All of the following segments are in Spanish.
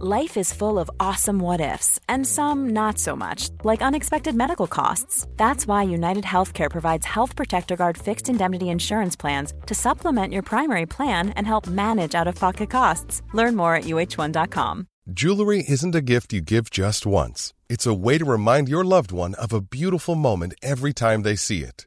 Life is full of awesome what ifs, and some not so much, like unexpected medical costs. That's why United Healthcare provides Health Protector Guard fixed indemnity insurance plans to supplement your primary plan and help manage out of pocket costs. Learn more at uh1.com. Jewelry isn't a gift you give just once, it's a way to remind your loved one of a beautiful moment every time they see it.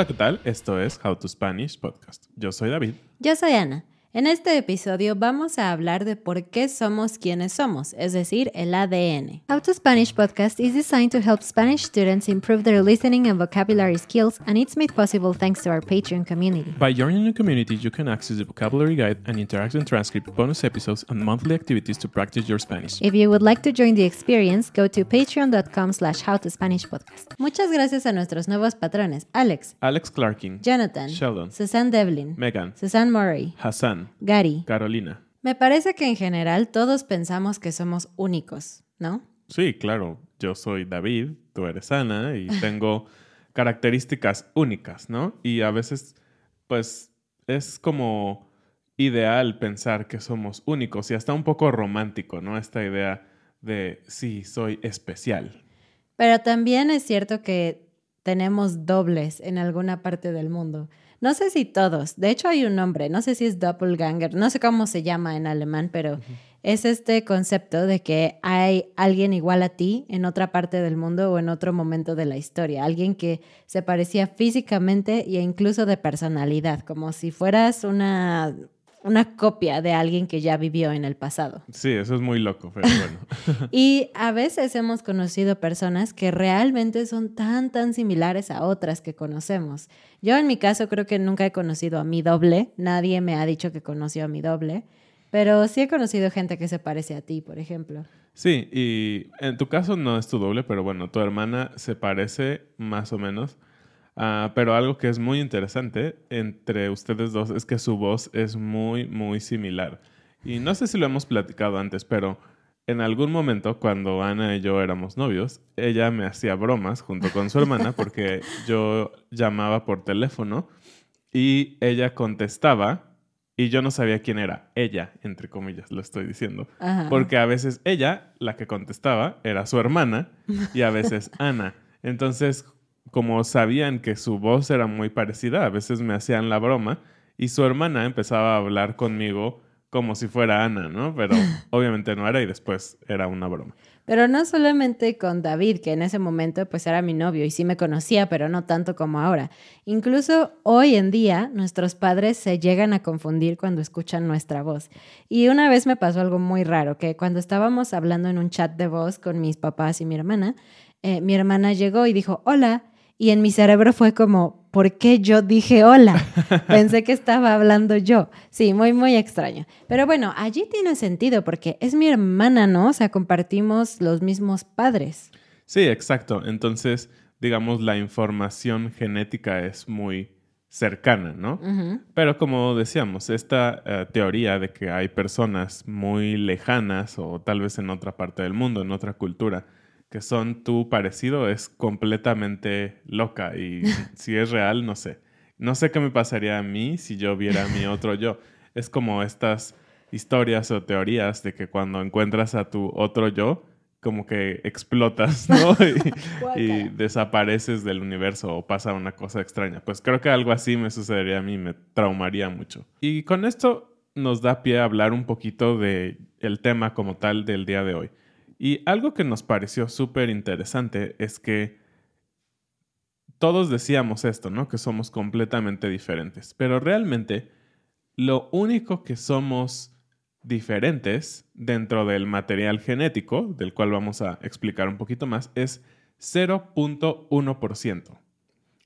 Hola, ¿qué tal? Esto es How to Spanish Podcast. Yo soy David. Yo soy Ana. En este episodio vamos a hablar de por qué somos quienes somos, es decir, el ADN. How to Spanish podcast is designed to help Spanish students improve their listening and vocabulary skills, and it's made possible thanks to our Patreon community. By joining the community, you can access the vocabulary guide and interactive transcript, bonus episodes, and monthly activities to practice your Spanish. If you would like to join the experience, go to patreon.com slash howtospanishpodcast. Muchas gracias a nuestros nuevos patrones, Alex, Alex Clarking, Jonathan, Sheldon, Susan Devlin, Megan, Susan Murray, Hassan, Gary. Carolina. Me parece que en general todos pensamos que somos únicos, ¿no? Sí, claro. Yo soy David, tú eres Ana y tengo características únicas, ¿no? Y a veces, pues, es como ideal pensar que somos únicos y hasta un poco romántico, ¿no? Esta idea de, sí, soy especial. Pero también es cierto que tenemos dobles en alguna parte del mundo. No sé si todos, de hecho hay un nombre, no sé si es doppelganger, no sé cómo se llama en alemán, pero es este concepto de que hay alguien igual a ti en otra parte del mundo o en otro momento de la historia, alguien que se parecía físicamente e incluso de personalidad, como si fueras una una copia de alguien que ya vivió en el pasado. Sí, eso es muy loco, pero bueno. y a veces hemos conocido personas que realmente son tan, tan similares a otras que conocemos. Yo en mi caso creo que nunca he conocido a mi doble, nadie me ha dicho que conoció a mi doble, pero sí he conocido gente que se parece a ti, por ejemplo. Sí, y en tu caso no es tu doble, pero bueno, tu hermana se parece más o menos. Ah, pero algo que es muy interesante entre ustedes dos es que su voz es muy, muy similar. Y no sé si lo hemos platicado antes, pero en algún momento cuando Ana y yo éramos novios, ella me hacía bromas junto con su hermana porque yo llamaba por teléfono y ella contestaba y yo no sabía quién era. Ella, entre comillas, lo estoy diciendo. Porque a veces ella, la que contestaba, era su hermana y a veces Ana. Entonces, como sabían que su voz era muy parecida, a veces me hacían la broma y su hermana empezaba a hablar conmigo como si fuera Ana, ¿no? Pero obviamente no era y después era una broma. Pero no solamente con David, que en ese momento pues era mi novio y sí me conocía, pero no tanto como ahora. Incluso hoy en día nuestros padres se llegan a confundir cuando escuchan nuestra voz. Y una vez me pasó algo muy raro, que cuando estábamos hablando en un chat de voz con mis papás y mi hermana, eh, mi hermana llegó y dijo, hola, y en mi cerebro fue como, ¿por qué yo dije hola? Pensé que estaba hablando yo. Sí, muy, muy extraño. Pero bueno, allí tiene sentido porque es mi hermana, ¿no? O sea, compartimos los mismos padres. Sí, exacto. Entonces, digamos, la información genética es muy cercana, ¿no? Pero como decíamos, esta eh, teoría de que hay personas muy lejanas o tal vez en otra parte del mundo, en otra cultura, que son tu parecido es completamente loca y si es real, no sé. No sé qué me pasaría a mí si yo viera a mi otro yo. Es como estas historias o teorías de que cuando encuentras a tu otro yo, como que explotas, ¿no? y, y desapareces del universo o pasa una cosa extraña. Pues creo que algo así me sucedería a mí, me traumaría mucho. Y con esto nos da pie a hablar un poquito de el tema como tal del día de hoy. Y algo que nos pareció súper interesante es que todos decíamos esto, ¿no? Que somos completamente diferentes. Pero realmente lo único que somos diferentes dentro del material genético, del cual vamos a explicar un poquito más, es 0.1%.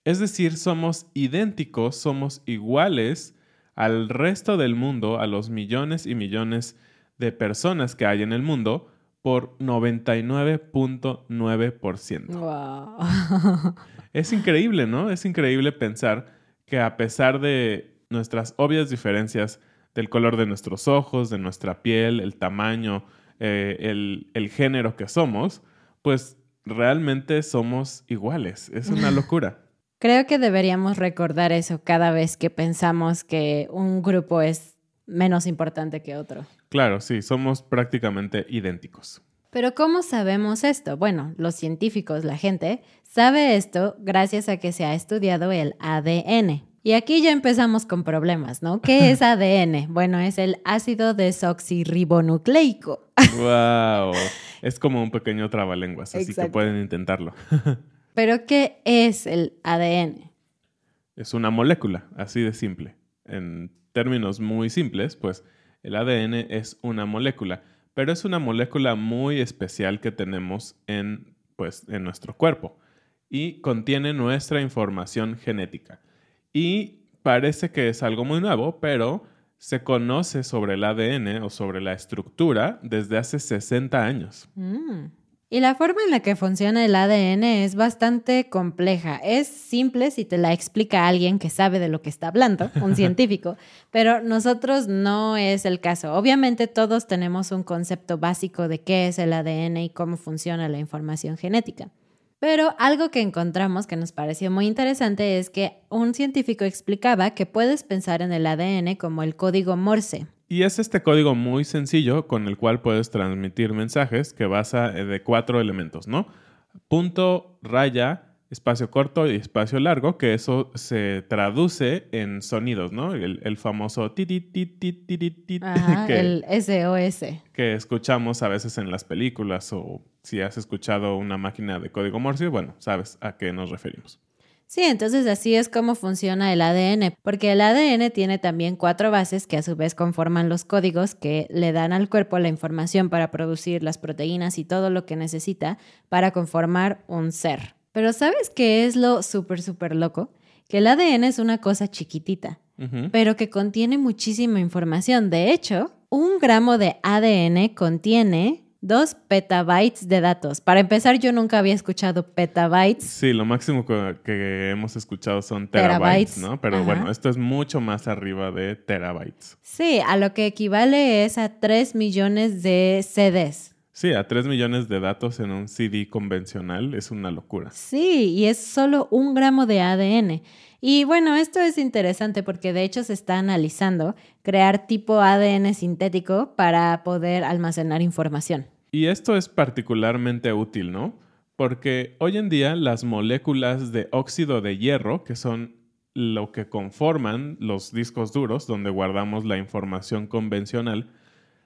Es decir, somos idénticos, somos iguales al resto del mundo, a los millones y millones de personas que hay en el mundo, por 99.9%. Wow. Es increíble, ¿no? Es increíble pensar que a pesar de nuestras obvias diferencias del color de nuestros ojos, de nuestra piel, el tamaño, eh, el, el género que somos, pues realmente somos iguales. Es una locura. Creo que deberíamos recordar eso cada vez que pensamos que un grupo es menos importante que otro. Claro, sí, somos prácticamente idénticos. Pero ¿cómo sabemos esto? Bueno, los científicos, la gente, sabe esto gracias a que se ha estudiado el ADN. Y aquí ya empezamos con problemas, ¿no? ¿Qué es ADN? Bueno, es el ácido desoxirribonucleico. ¡Wow! Es como un pequeño trabalenguas, así que pueden intentarlo. Pero ¿qué es el ADN? es una molécula, así de simple. En términos muy simples, pues el ADN es una molécula, pero es una molécula muy especial que tenemos en, pues, en nuestro cuerpo y contiene nuestra información genética. Y parece que es algo muy nuevo, pero se conoce sobre el ADN o sobre la estructura desde hace 60 años. Mm. Y la forma en la que funciona el ADN es bastante compleja. Es simple si te la explica alguien que sabe de lo que está hablando, un científico, pero nosotros no es el caso. Obviamente todos tenemos un concepto básico de qué es el ADN y cómo funciona la información genética. Pero algo que encontramos que nos pareció muy interesante es que un científico explicaba que puedes pensar en el ADN como el código Morse. Y es este código muy sencillo con el cual puedes transmitir mensajes que basa eh, de cuatro elementos, ¿no? Punto, raya, espacio corto y espacio largo, que eso se traduce en sonidos, ¿no? El, el famoso ti ti ti ti ti ti que, el SOS. que escuchamos a veces en las películas o si has escuchado una máquina de código Morse, bueno, sabes a qué nos referimos. Sí, entonces así es como funciona el ADN, porque el ADN tiene también cuatro bases que a su vez conforman los códigos que le dan al cuerpo la información para producir las proteínas y todo lo que necesita para conformar un ser. Pero ¿sabes qué es lo súper, súper loco? Que el ADN es una cosa chiquitita, pero que contiene muchísima información. De hecho, un gramo de ADN contiene dos petabytes de datos. Para empezar, yo nunca había escuchado petabytes. Sí, lo máximo que, que hemos escuchado son Terabytes. terabytes, ¿no? Pero Ajá. bueno, esto es mucho más arriba de terabytes. Sí, a lo que equivale es a 3 millones de CDs. Sí, a 3 millones de datos en un CD convencional es una locura. Sí, y es solo un gramo de ADN. Y bueno, esto es interesante porque de hecho se está analizando crear tipo ADN sintético para poder almacenar información. Y esto es particularmente útil, ¿no? Porque hoy en día las moléculas de óxido de hierro, que son lo que conforman los discos duros donde guardamos la información convencional,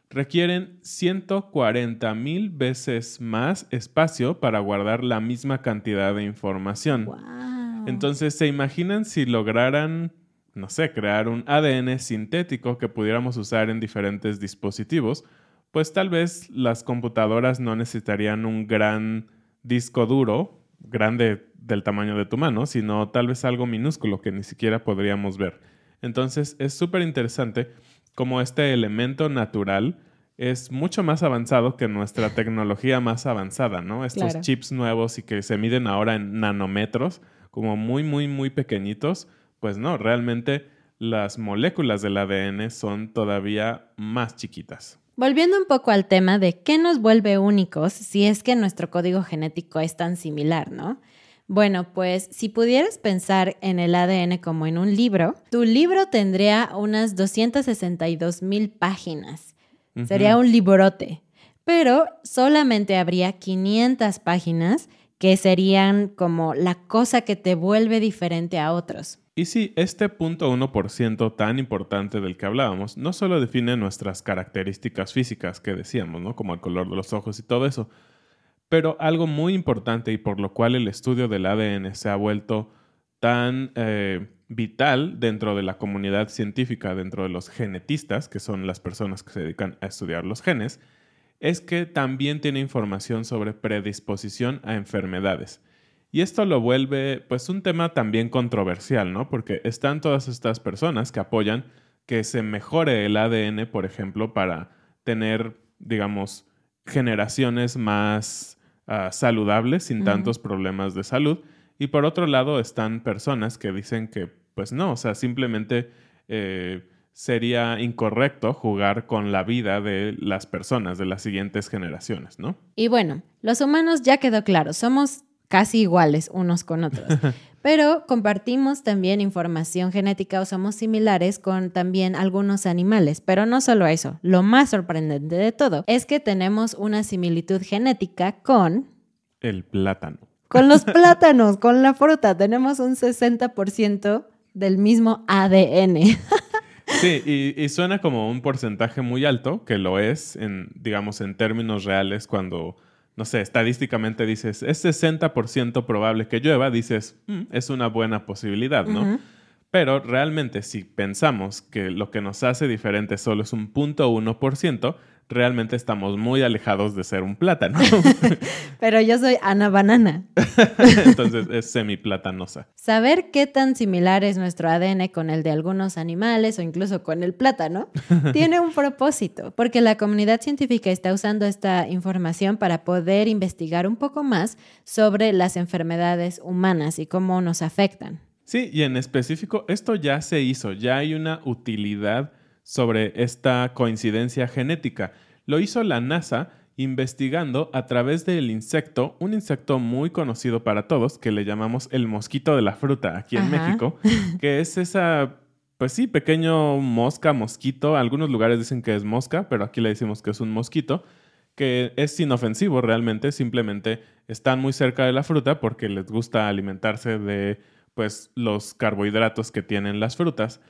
requieren 140 mil veces más espacio para guardar la misma cantidad de información. Wow. Entonces, ¿se imaginan si lograran, no sé, crear un ADN sintético que pudiéramos usar en diferentes dispositivos? Pues tal vez las computadoras no necesitarían un gran disco duro, grande del tamaño de tu mano, sino tal vez algo minúsculo que ni siquiera podríamos ver. Entonces, es súper interesante cómo este elemento natural es mucho más avanzado que nuestra tecnología más avanzada, ¿no? Estos Claro. chips nuevos y que se miden ahora en nanómetros, como muy, muy, muy pequeñitos, pues no, realmente las moléculas del ADN son todavía más chiquitas. Volviendo un poco al tema de qué nos vuelve únicos si es que nuestro código genético es tan similar, ¿no? Bueno, pues si pudieras pensar en el ADN como en un libro, tu libro tendría unas 262 mil páginas. Sería un librote. pero solamente habría 500 páginas que serían como la cosa que te vuelve diferente a otros. Y sí, este punto 1% tan importante del que hablábamos no solo define nuestras características físicas que decíamos, ¿no? Como el color de los ojos y todo eso, pero algo muy importante y por lo cual el estudio del ADN se ha vuelto tan eh, vital dentro de la comunidad científica, dentro de los genetistas, que son las personas que se dedican a estudiar los genes, es que también tiene información sobre predisposición a enfermedades. Y esto lo vuelve pues un tema también controversial, ¿no? Porque están todas estas personas que apoyan que se mejore el ADN, por ejemplo, para tener, digamos, generaciones más ah, saludables, sin tantos problemas de salud. Y por otro lado están personas que dicen que, pues no, o sea, simplemente eh, sería incorrecto jugar con la vida de las personas, de las siguientes generaciones, ¿no? Y bueno, los humanos ya quedó claro, somos casi iguales unos con otros. Pero compartimos también información genética o somos similares con también algunos animales. Pero no solo eso, lo más sorprendente de todo es que tenemos una similitud genética con... El plátano. Con los plátanos, con la fruta. Tenemos un 60% del mismo ADN. Sí, y, y, suena como un porcentaje muy alto, que lo es, en, digamos, en términos reales, cuando no sé, estadísticamente dices, es 60% probable que llueva, dices, mm, es una buena posibilidad, ¿no? Pero realmente si pensamos que lo que nos hace diferente solo es un punto ciento, realmente estamos muy alejados de ser un plátano. Pero yo soy Ana Banana. Entonces es semiplatanosa. Saber qué tan similar es nuestro ADN con el de algunos animales o incluso con el plátano tiene un propósito, porque la comunidad científica está usando esta información para poder investigar un poco más sobre las enfermedades humanas y cómo nos afectan. Sí, y en específico, esto ya se hizo, ya hay una utilidad sobre esta coincidencia genética. Lo hizo la NASA investigando a través del insecto, un insecto muy conocido para todos, que le llamamos el mosquito de la fruta aquí en México, que es esa, pues sí, pequeño mosca, mosquito. Algunos lugares dicen que es mosca, pero aquí le decimos que es un mosquito, que es inofensivo realmente, simplemente están muy cerca de la fruta porque les gusta alimentarse de pues los carbohidratos que tienen las frutas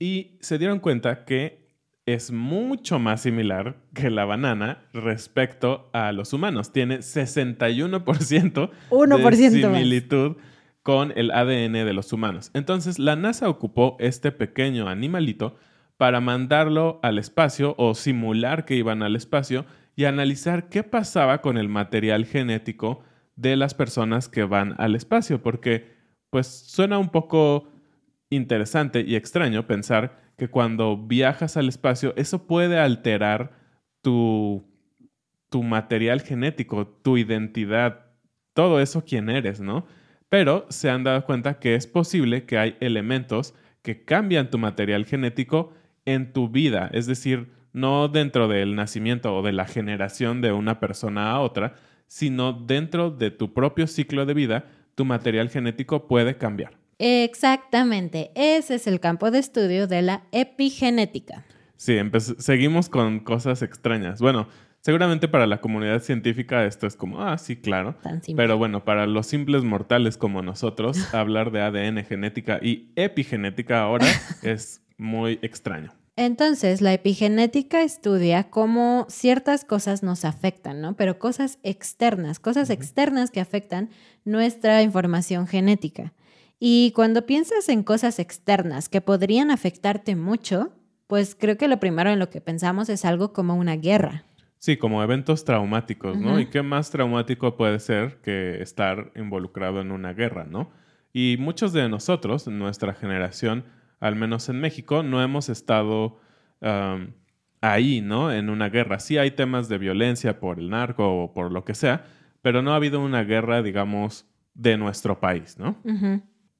y se dieron cuenta que es mucho más similar que la banana respecto a los humanos. Tiene 61% de similitud con el ADN de los humanos. Entonces, la NASA ocupó este pequeño animalito para mandarlo al espacio o simular que iban al espacio y analizar qué pasaba con el material genético de las personas que van al espacio, porque pues suena un poco interesante y extraño pensar que cuando viajas al espacio, eso puede alterar tu, tu material genético, tu identidad, todo eso quién eres, ¿no? Pero se han dado cuenta que es posible que hay elementos que cambian tu material genético en tu vida, es decir, no dentro del nacimiento o de la generación de una persona a otra, sino dentro de tu propio ciclo de vida, tu material genético puede cambiar. Exactamente, ese es el campo de estudio de la epigenética. Sí, seguimos con cosas extrañas. Bueno, seguramente para la comunidad científica esto es como, ah, sí, claro. Pero bueno, para los simples mortales como nosotros, hablar de ADN, genética y epigenética ahora es muy extraño. Entonces, la epigenética estudia cómo ciertas cosas nos afectan, ¿no? Pero cosas externas, cosas externas que afectan nuestra información genética. Y cuando piensas en cosas externas que podrían afectarte mucho, pues creo que lo primero en lo que pensamos es algo como una guerra. Sí, como eventos traumáticos, ¿no? ¿Y qué más traumático puede ser que estar involucrado en una guerra, ¿no? Y muchos de nosotros, nuestra generación, al menos en México, no hemos estado ahí, ¿no? En una guerra. Sí hay temas de violencia por el narco o por lo que sea, pero no ha habido una guerra, digamos, de nuestro país, ¿no?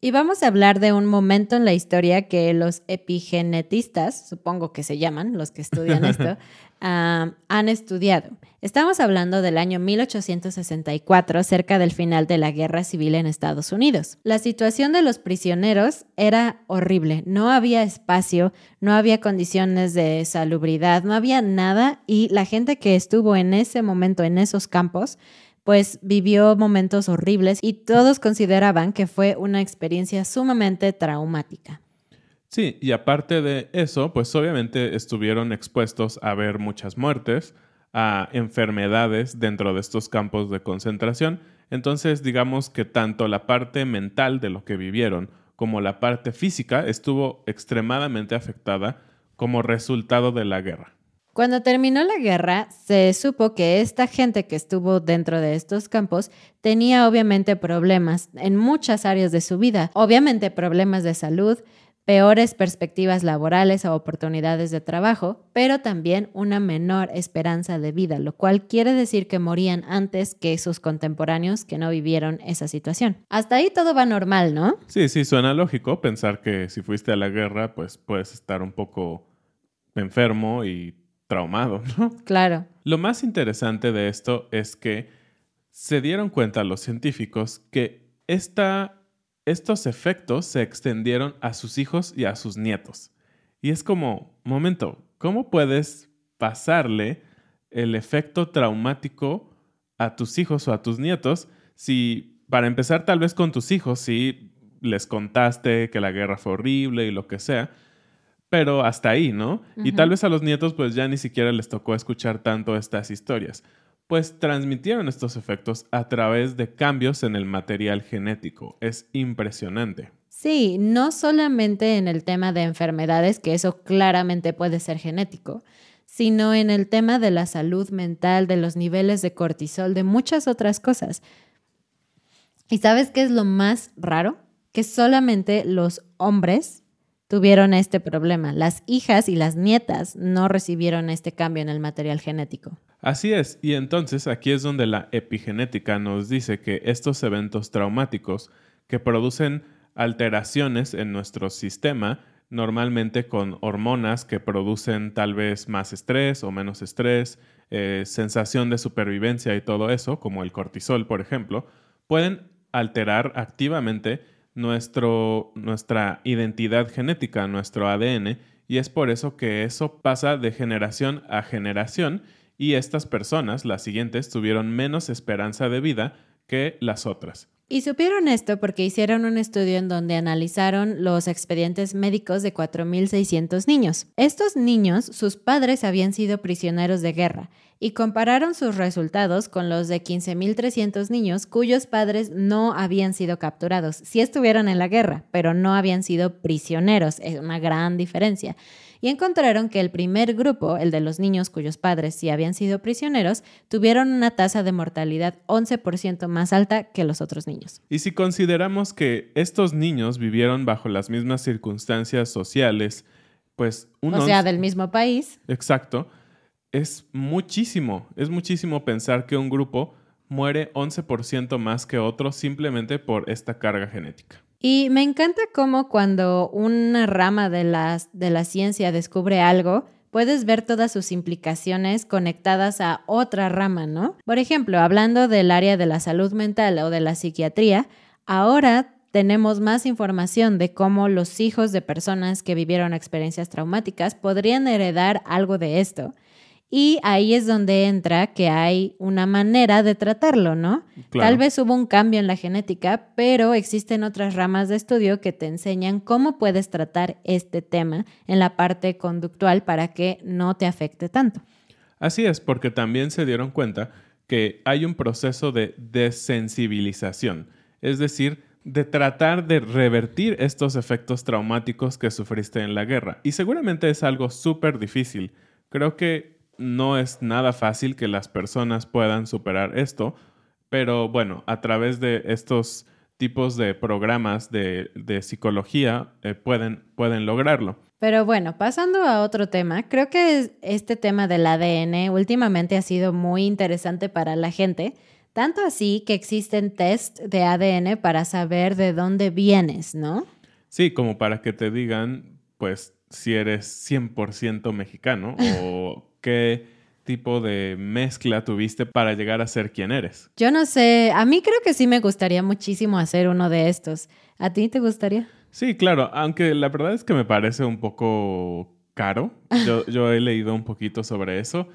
Y vamos a hablar de un momento en la historia que los epigenetistas, supongo que se llaman los que estudian esto, han estudiado. Estamos hablando del año 1864, cerca del final de la Guerra Civil en Estados Unidos. La situación de los prisioneros era horrible. No había espacio, no había condiciones de salubridad, no había nada y la gente que estuvo en ese momento en esos campos pues vivió momentos horribles y todos consideraban que fue una experiencia sumamente traumática. Sí, y aparte de eso, pues obviamente estuvieron expuestos a ver muchas muertes, a enfermedades dentro de estos campos de concentración. Entonces, digamos que tanto la parte mental de lo que vivieron como la parte física estuvo extremadamente afectada como resultado de la guerra. Cuando terminó la guerra, se supo que esta gente que estuvo dentro de estos campos tenía obviamente problemas en muchas áreas de su vida, obviamente problemas de salud, peores perspectivas laborales o oportunidades de trabajo, pero también una menor esperanza de vida, lo cual quiere decir que morían antes que sus contemporáneos que no vivieron esa situación. Hasta ahí todo va normal, ¿no? Sí, sí, suena lógico pensar que si fuiste a la guerra, pues puedes estar un poco enfermo y traumado, ¿no? Claro. Lo más interesante de esto es que se dieron cuenta los científicos que esta, estos efectos se extendieron a sus hijos y a sus nietos. Y es como, momento, ¿cómo puedes pasarle el efecto traumático a tus hijos o a tus nietos si, para empezar tal vez con tus hijos, si les contaste que la guerra fue horrible y lo que sea, pero hasta ahí, ¿no? Y tal vez a los nietos pues ya ni siquiera les tocó escuchar tanto estas historias, pues transmitieron estos efectos a través de cambios en el material genético. Es impresionante. Sí, no solamente en el tema de enfermedades, que eso claramente puede ser genético, sino en el tema de la salud mental, de los niveles de cortisol, de muchas otras cosas. ¿Y sabes qué es lo más raro? Que solamente los hombres tuvieron este problema. Las hijas y las nietas no recibieron este cambio en el material genético. Así es, y entonces aquí es donde la epigenética nos dice que estos eventos traumáticos que producen alteraciones en nuestro sistema, normalmente con hormonas que producen tal vez más estrés o menos estrés, eh, sensación de supervivencia y todo eso, como el cortisol, por ejemplo, pueden alterar activamente nuestro, nuestra identidad genética, nuestro ADN, y es por eso que eso pasa de generación a generación y estas personas, las siguientes, tuvieron menos esperanza de vida que las otras. Y supieron esto porque hicieron un estudio en donde analizaron los expedientes médicos de 4.600 niños. Estos niños, sus padres habían sido prisioneros de guerra y compararon sus resultados con los de 15.300 niños cuyos padres no habían sido capturados. Sí estuvieron en la guerra, pero no habían sido prisioneros. Es una gran diferencia y encontraron que el primer grupo, el de los niños cuyos padres sí habían sido prisioneros, tuvieron una tasa de mortalidad 11% más alta que los otros niños. Y si consideramos que estos niños vivieron bajo las mismas circunstancias sociales, pues uno... O sea, del mismo país. Exacto. Es muchísimo, es muchísimo pensar que un grupo muere 11% más que otro simplemente por esta carga genética. Y me encanta cómo cuando una rama de, de la ciencia descubre algo, puedes ver todas sus implicaciones conectadas a otra rama, ¿no? Por ejemplo, hablando del área de la salud mental o de la psiquiatría, ahora tenemos más información de cómo los hijos de personas que vivieron experiencias traumáticas podrían heredar algo de esto. Y ahí es donde entra que hay una manera de tratarlo, ¿no? Tal vez hubo un cambio en la genética, pero existen otras ramas de estudio que te enseñan cómo puedes tratar este tema en la parte conductual para que no te afecte tanto. Así es, porque también se dieron cuenta que hay un proceso de desensibilización, es decir, de tratar de revertir estos efectos traumáticos que sufriste en la guerra. Y seguramente es algo súper difícil. Creo que no es nada fácil que las personas puedan superar esto, pero bueno, a través de estos tipos de programas de, psicología eh, pueden, pueden lograrlo. Pero bueno, pasando a otro tema, creo que este tema del ADN últimamente ha sido muy interesante para la gente Tanto así que existen test de ADN para saber de dónde vienes, ¿no? Sí, como para que te digan, pues, si eres 100% mexicano o qué tipo de mezcla tuviste para llegar a ser quien eres. Yo no sé, a mí creo que sí me gustaría muchísimo hacer uno de estos. ¿A ti te gustaría? Sí, claro, aunque la verdad es que me parece un poco caro. Yo, yo he leído un poquito sobre eso.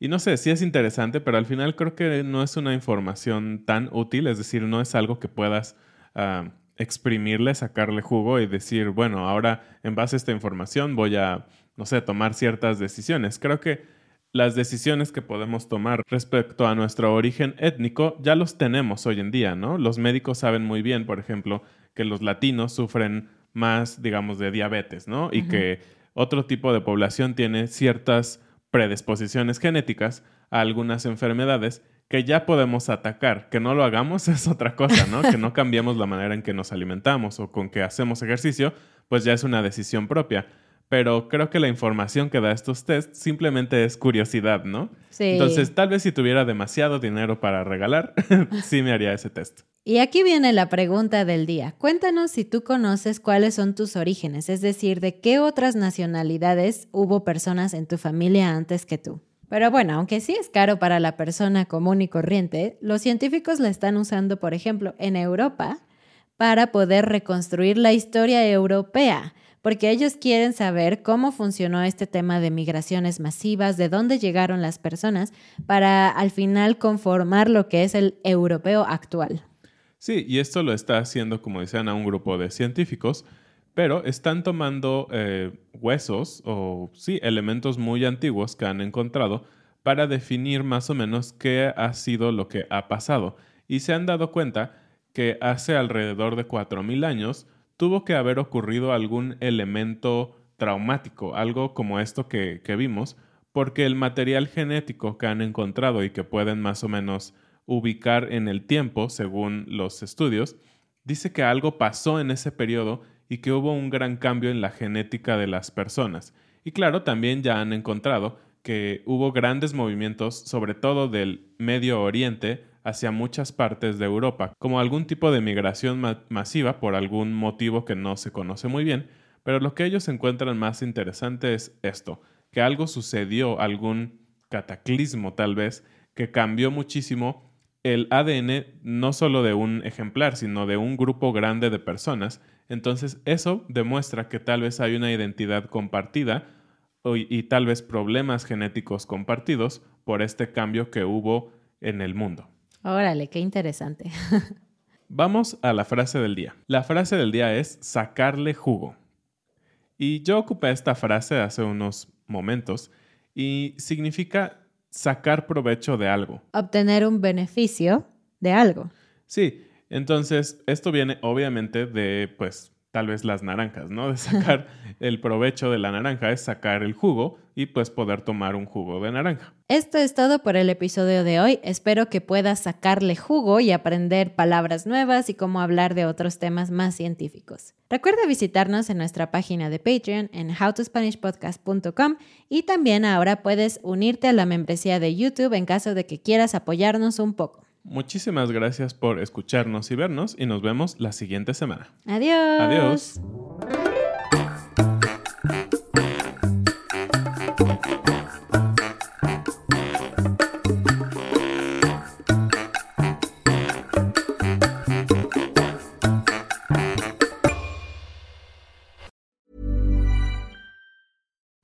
Y no sé, sí es interesante, pero al final creo que no es una información tan útil, es decir, no es algo que puedas ah, exprimirle, sacarle jugo y decir, bueno, ahora en base a esta información voy a, no sé, tomar ciertas decisiones. Creo que las decisiones que podemos tomar respecto a nuestro origen étnico ya los tenemos hoy en día, ¿no? Los médicos saben muy bien, por ejemplo, que los latinos sufren más, digamos, de diabetes, ¿no? Y que otro tipo de población tiene ciertas predisposiciones genéticas a algunas enfermedades que ya podemos atacar. Que no lo hagamos es otra cosa, ¿no? que no cambiemos la manera en que nos alimentamos o con que hacemos ejercicio, pues ya es una decisión propia. Pero creo que la información que da estos tests simplemente es curiosidad, ¿no? Sí. Entonces, tal vez si tuviera demasiado dinero para regalar, sí me haría ese test. Y aquí viene la pregunta del día. Cuéntanos si tú conoces cuáles son tus orígenes, es decir, de qué otras nacionalidades hubo personas en tu familia antes que tú. Pero bueno, aunque sí es caro para la persona común y corriente, los científicos la están usando, por ejemplo, en Europa para poder reconstruir la historia europea, porque ellos quieren saber cómo funcionó este tema de migraciones masivas, de dónde llegaron las personas, para al final conformar lo que es el europeo actual. Sí, y esto lo está haciendo, como decían, a un grupo de científicos, pero están tomando eh, huesos o, sí, elementos muy antiguos que han encontrado para definir más o menos qué ha sido lo que ha pasado. Y se han dado cuenta que hace alrededor de 4.000 años tuvo que haber ocurrido algún elemento traumático, algo como esto que, vimos, porque el material genético que han encontrado y que pueden más o menos ubicar en el tiempo, según los estudios, dice que algo pasó en ese periodo y que hubo un gran cambio en la genética de las personas. Y claro, también ya han encontrado que hubo grandes movimientos, sobre todo del Medio Oriente, hacia muchas partes de Europa, como algún tipo de migración masiva por algún motivo que no se conoce muy bien, pero lo que ellos encuentran más interesante es esto, que algo sucedió, algún cataclismo tal vez, que cambió muchísimo el ADN no solo de un ejemplar, sino de un grupo grande de personas. Entonces eso demuestra que tal vez hay una identidad compartida y, tal vez problemas genéticos compartidos por este cambio que hubo en el mundo. Órale, qué interesante. Vamos a la frase del día. La frase del día es sacarle jugo. Y yo ocupé esta frase hace unos momentos y significa sacar provecho de algo. Obtener un beneficio de algo. Sí, entonces esto viene obviamente de, pues, tal vez las naranjas, ¿no? De sacar el provecho de la naranja es sacar el jugo y pues poder tomar un jugo de naranja. Esto es todo por el episodio de hoy. Espero que puedas sacarle jugo y aprender palabras nuevas y cómo hablar de otros temas más científicos. Recuerda visitarnos en nuestra página de Patreon en howtospanishpodcast.com y también ahora puedes unirte a la membresía de YouTube en caso de que quieras apoyarnos un poco. Muchísimas gracias por escucharnos y vernos y nos vemos la siguiente semana. Adiós. Adiós.